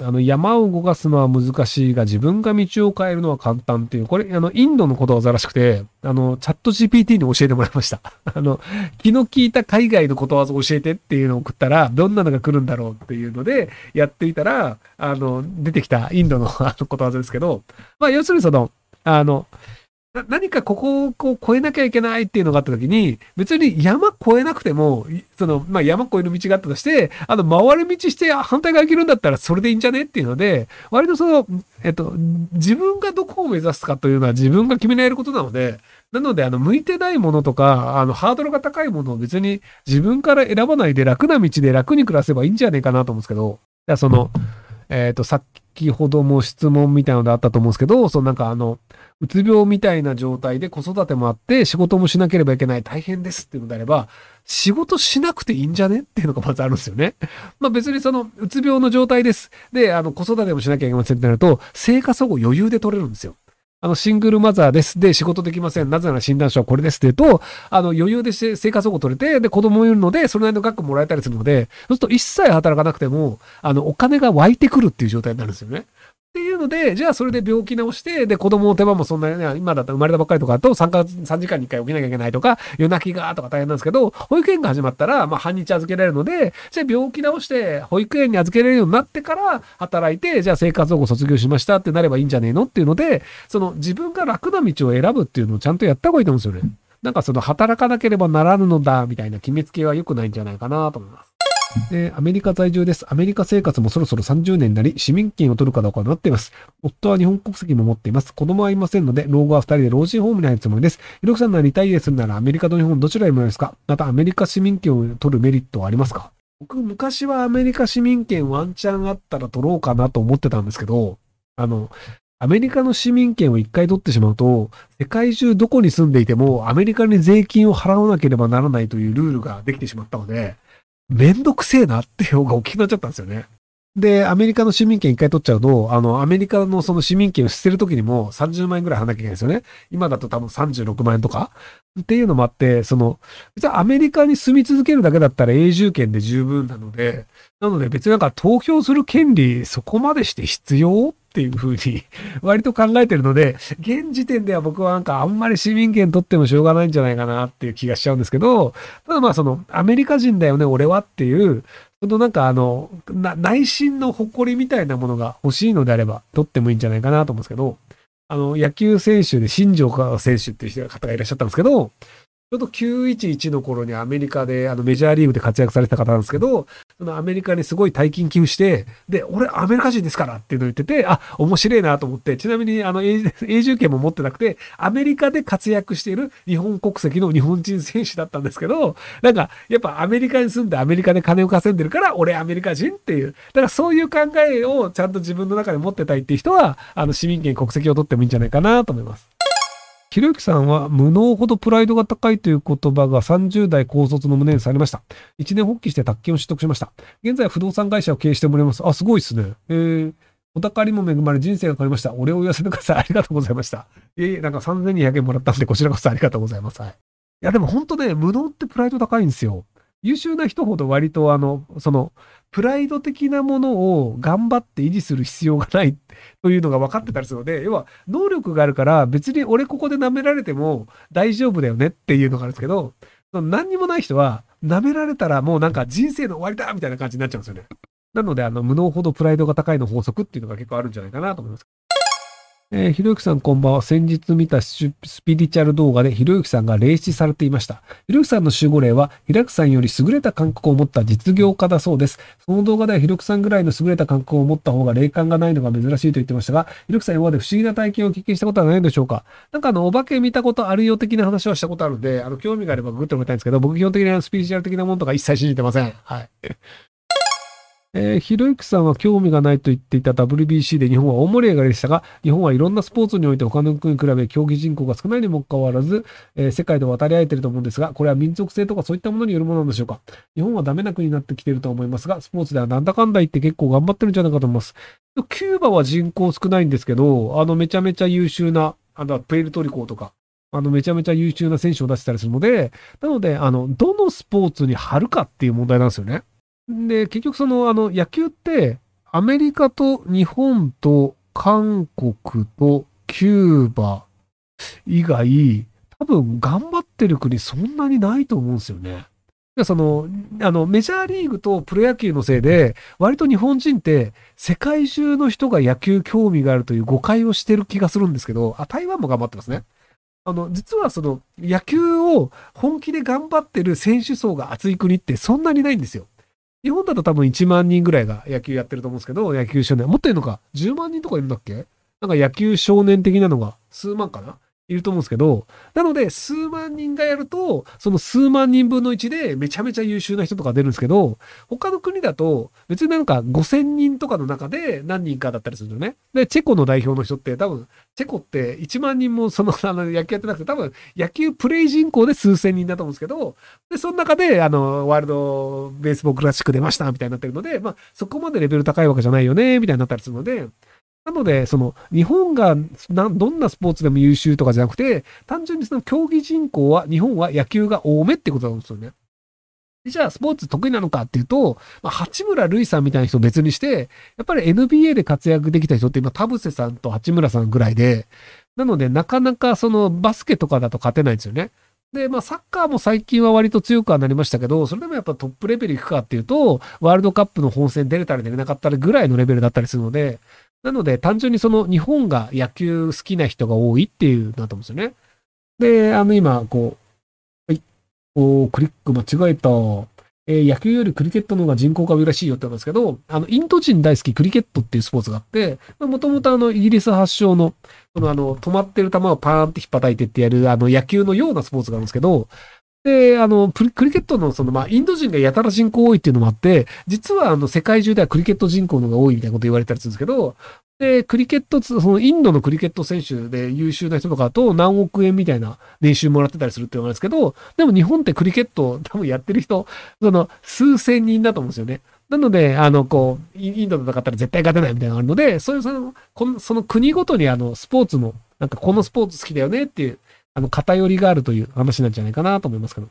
あの、山を動かすのは難しいが、自分が道を変えるのは簡単っていう、これ、あの、インドのことわざらしくて、あの、チャット GPT に教えてもらいました。あの、気の利いた海外のことわざ教えてっていうのを送ったら、どんなのが来るんだろうっていうので、やっていたら、あの、出てきたインドのあのことわざですけど、まあ、要するにその、あの、何かここをこう越えなきゃいけないっていうのがあった時に、別に山越えなくても、その、まあ、山越える道があったとして、あの、回る道して反対側行けるんだったらそれでいいんじゃねっていうので、割とその、えっと、自分がどこを目指すかというのは自分が決められることなので、なので、あの、向いてないものとか、あの、ハードルが高いものを別に自分から選ばないで楽な道で楽に暮らせばいいんじゃねえかなと思うんですけど、その、えっ、と、さっきほども質問みたいのであったと思うんですけど、そのなんかあの、うつ病みたいな状態で子育てもあって仕事もしなければいけない大変ですっていうのであれば、仕事しなくていいんじゃねっていうのがまずあるんですよね。まあ別にそのうつ病の状態です。で、あの子育てもしなきゃいけませんってなると、生活保護余裕で取れるんですよ。あの、シングルマザーです。で、仕事できません。なぜなら診断書はこれですって言うと、あの、余裕で生活保護取れて、で、子供いるので、それなりの額もらえたりするので、そうすると一切働かなくても、あの、お金が湧いてくるっていう状態になるんですよね。っていうので、じゃあそれで病気治して、で、子供の手間もそんなに、ね、今だったら生まれたばっかりとかだと3か、3時間に1回起きなきゃいけないとか、夜泣きがとか大変なんですけど、保育園が始まったら、まあ半日預けられるので、じゃあ病気治して、保育園に預けられるようになってから働いて、じゃあ生活保護卒業しましたってなればいいんじゃねえのっていうので、その自分が楽な道を選ぶっていうのをちゃんとやった方がいいと思うんですよね。なんかその働かなければならぬのだ、みたいな決めつけは良くないんじゃないかなと思います。で、アメリカ在住です。アメリカ生活もそろそろ30年になり、市民権を取るかどうかになっています。夫は日本国籍も持っています。子供はいませんので、老後は2人で老人ホームに入るつもりです。ひろきさんならリタイアするならアメリカと日本どちらへもですか？またアメリカ市民権を取るメリットはありますか？僕、昔はアメリカ市民権ワンチャンあったら取ろうかなと思ってたんですけど、あの、アメリカの市民権を一回取ってしまうと、世界中どこに住んでいてもアメリカに税金を払わなければならないというルールができてしまったので、めんどくせえなっていう方が大きくなっちゃったんですよね。で、アメリカの市民権一回取っちゃうと、あの、アメリカのその市民権を捨てるときにも30万円ぐらい払わなきゃいけないですよね。今だと多分36万円とか。っていうのもあって、その、別にアメリカに住み続けるだけだったら永住権で十分なので、なので別になんか投票する権利そこまでして必要？っていうふうに 割と考えてるので、現時点では僕はなんかあんまり市民権取ってもしょうがないんじゃないかなっていう気がしちゃうんですけど、ただまあそのアメリカ人だよね、俺はっていう、そのなんかあの、内心の誇りみたいなものが欲しいのであれば取ってもいいんじゃないかなと思うんですけど、あの、野球選手で新庄選手っていう方がいらっしゃったんですけど、ちょうど911の頃にアメリカで、あのメジャーリーグで活躍されてた方なんですけど、そのアメリカにすごい大金寄付して、で、俺アメリカ人ですからっていうのを言ってて、あ、面白いなと思って、ちなみにあの永住権も持ってなくて、アメリカで活躍している日本国籍の日本人選手だったんですけど、なんか、やっぱアメリカに住んでアメリカで金を稼いでるから、俺アメリカ人っていう。だからそういう考えをちゃんと自分の中で持ってたいっていう人は、あの市民権国籍を取ってもいいんじゃないかなと思います。ひろゆきさんは無能ほどプライドが高いという言葉が30代高卒の胸にされました。一年発起して宅建を取得しました。現在不動産会社を経営してもらいます。あ、すごいっすね。えー、お高りも恵まれ人生が変わりました。お礼を言わせてください。ありがとうございました。いえいえ、なんか3200円もらったんで、こちらこそありがとうございます。はい。いや、でも本当ね、無能ってプライド高いんですよ。優秀な人ほど割とあの、その、プライド的なものを頑張って維持する必要がない というのが分かってたりするので、要は能力があるから別に俺ここで舐められても大丈夫だよねっていうのがあるんですけど、その何にもない人は舐められたらもうなんか人生の終わりだみたいな感じになっちゃうんですよね。なので、あの、無能ほどプライドが高いの法則っていうのが結構あるんじゃないかなと思います。えー、ひろゆきさんこんばんは。先日見たスピリチュアル動画でひろゆきさんが霊視されていました。ひろゆきさんの守護霊は、ひろゆきさんより優れた感覚を持った実業家だそうです。その動画ではひろゆきさんぐらいの優れた感覚を持った方が霊感がないのが珍しいと言ってましたが、ひろゆきさん今まで不思議な体験を経験したことはないのでしょうか？なんかあの、お化け見たことあるよ的な話はしたことあるんで、あの、興味があればグッと思いたいんですけど、僕基本的にはスピリチュアル的なものとか一切信じてません。はい。えー、ひろゆきさんは興味がないと言っていた WBC で日本は大盛り上がりでしたが、日本はいろんなスポーツにおいて他の国に比べ競技人口が少ないにもかかわらず、えー、世界で渡り合えていると思うんですが、これは民族性とかそういったものによるものなんでしょうか？日本はダメな国になってきていると思いますが、スポーツではなんだかんだ言って結構頑張ってるんじゃないかと思います。キューバは人口少ないんですけど、あのめちゃめちゃ優秀な、あのプエルトリコとか、あの、めちゃめちゃ優秀な選手を出してたりするので、なので、あの、どのスポーツに貼るかっていう問題なんですよね。で、結局その、あの、野球って、アメリカと日本と韓国とキューバ以外、多分頑張ってる国そんなにないと思うんですよね。その、あの、メジャーリーグとプロ野球のせいで、割と日本人って世界中の人が野球興味があるという誤解をしてる気がするんですけど、あ、台湾も頑張ってますね。あの、実はその、野球を本気で頑張ってる選手層が厚い国ってそんなにないんですよ。日本だと多分1万人ぐらいが野球やってると思うんですけど、野球少年。もっといるのか ?10 万人とかいるんだっけ？なんか野球少年的なのが数万かな？いると思うんですけど、なので、数万人がやると、その数万人分の1でめちゃめちゃ優秀な人とか出るんですけど、他の国だと、別になんか5000人とかの中で何人かだったりするんだよね。で、チェコの代表の人って多分、チェコって1万人もその、あの、野球やってなくて、多分、野球プレイ人口で数千人だと思うんですけど、で、その中で、あの、ワールドベースボールクラシック出ました、みたいになってるので、まあ、そこまでレベル高いわけじゃないよね、みたいになったりするので、なので、その、日本が、どんなスポーツでも優秀とかじゃなくて、単純にその競技人口は、日本は野球が多めってことなんですよね。じゃあ、スポーツ得意なのかっていうと、まあ、八村塁さんみたいな人別にして、やっぱり NBA で活躍できた人って今、田臥さんと八村さんぐらいで、なので、なかなかそのバスケとかだと勝てないんですよね。で、まあ、サッカーも最近は割と強くはなりましたけど、それでもやっぱトップレベルいくかっていうと、ワールドカップの本戦出れたり出れなかったりぐらいのレベルだったりするので、なので、単純にその日本が野球好きな人が多いっていうなと思うんですよね。で、あの今、こう、はい、おクリック間違えた。えー、野球よりクリケットの方が人口が多いらしいよって言うんですけど、あの、インド人大好きクリケットっていうスポーツがあって、もともとあの、イギリス発祥の、そのあの、止まってる球をパーンって引っ叩いてってやる、あの、野球のようなスポーツがあるんですけど、で、あの、クリケットのその、まあ、インド人がやたら人口多いっていうのもあって、実はあの、世界中ではクリケット人口の方が多いみたいなこと言われたりするんですけど、で、クリケット、そのインドのクリケット選手で優秀な人とかと何億円みたいな年収もらってたりするって言われるんですけど、でも日本ってクリケット多分やってる人、その数千人だと思うんですよね。なので、あの、こう、インドと戦ったら絶対勝てないみたいなのがあるので、そういうその、このその国ごとにあの、スポーツの、なんかこのスポーツ好きだよねっていう、あの、偏りがあるという話なんじゃないかなと思いますけど。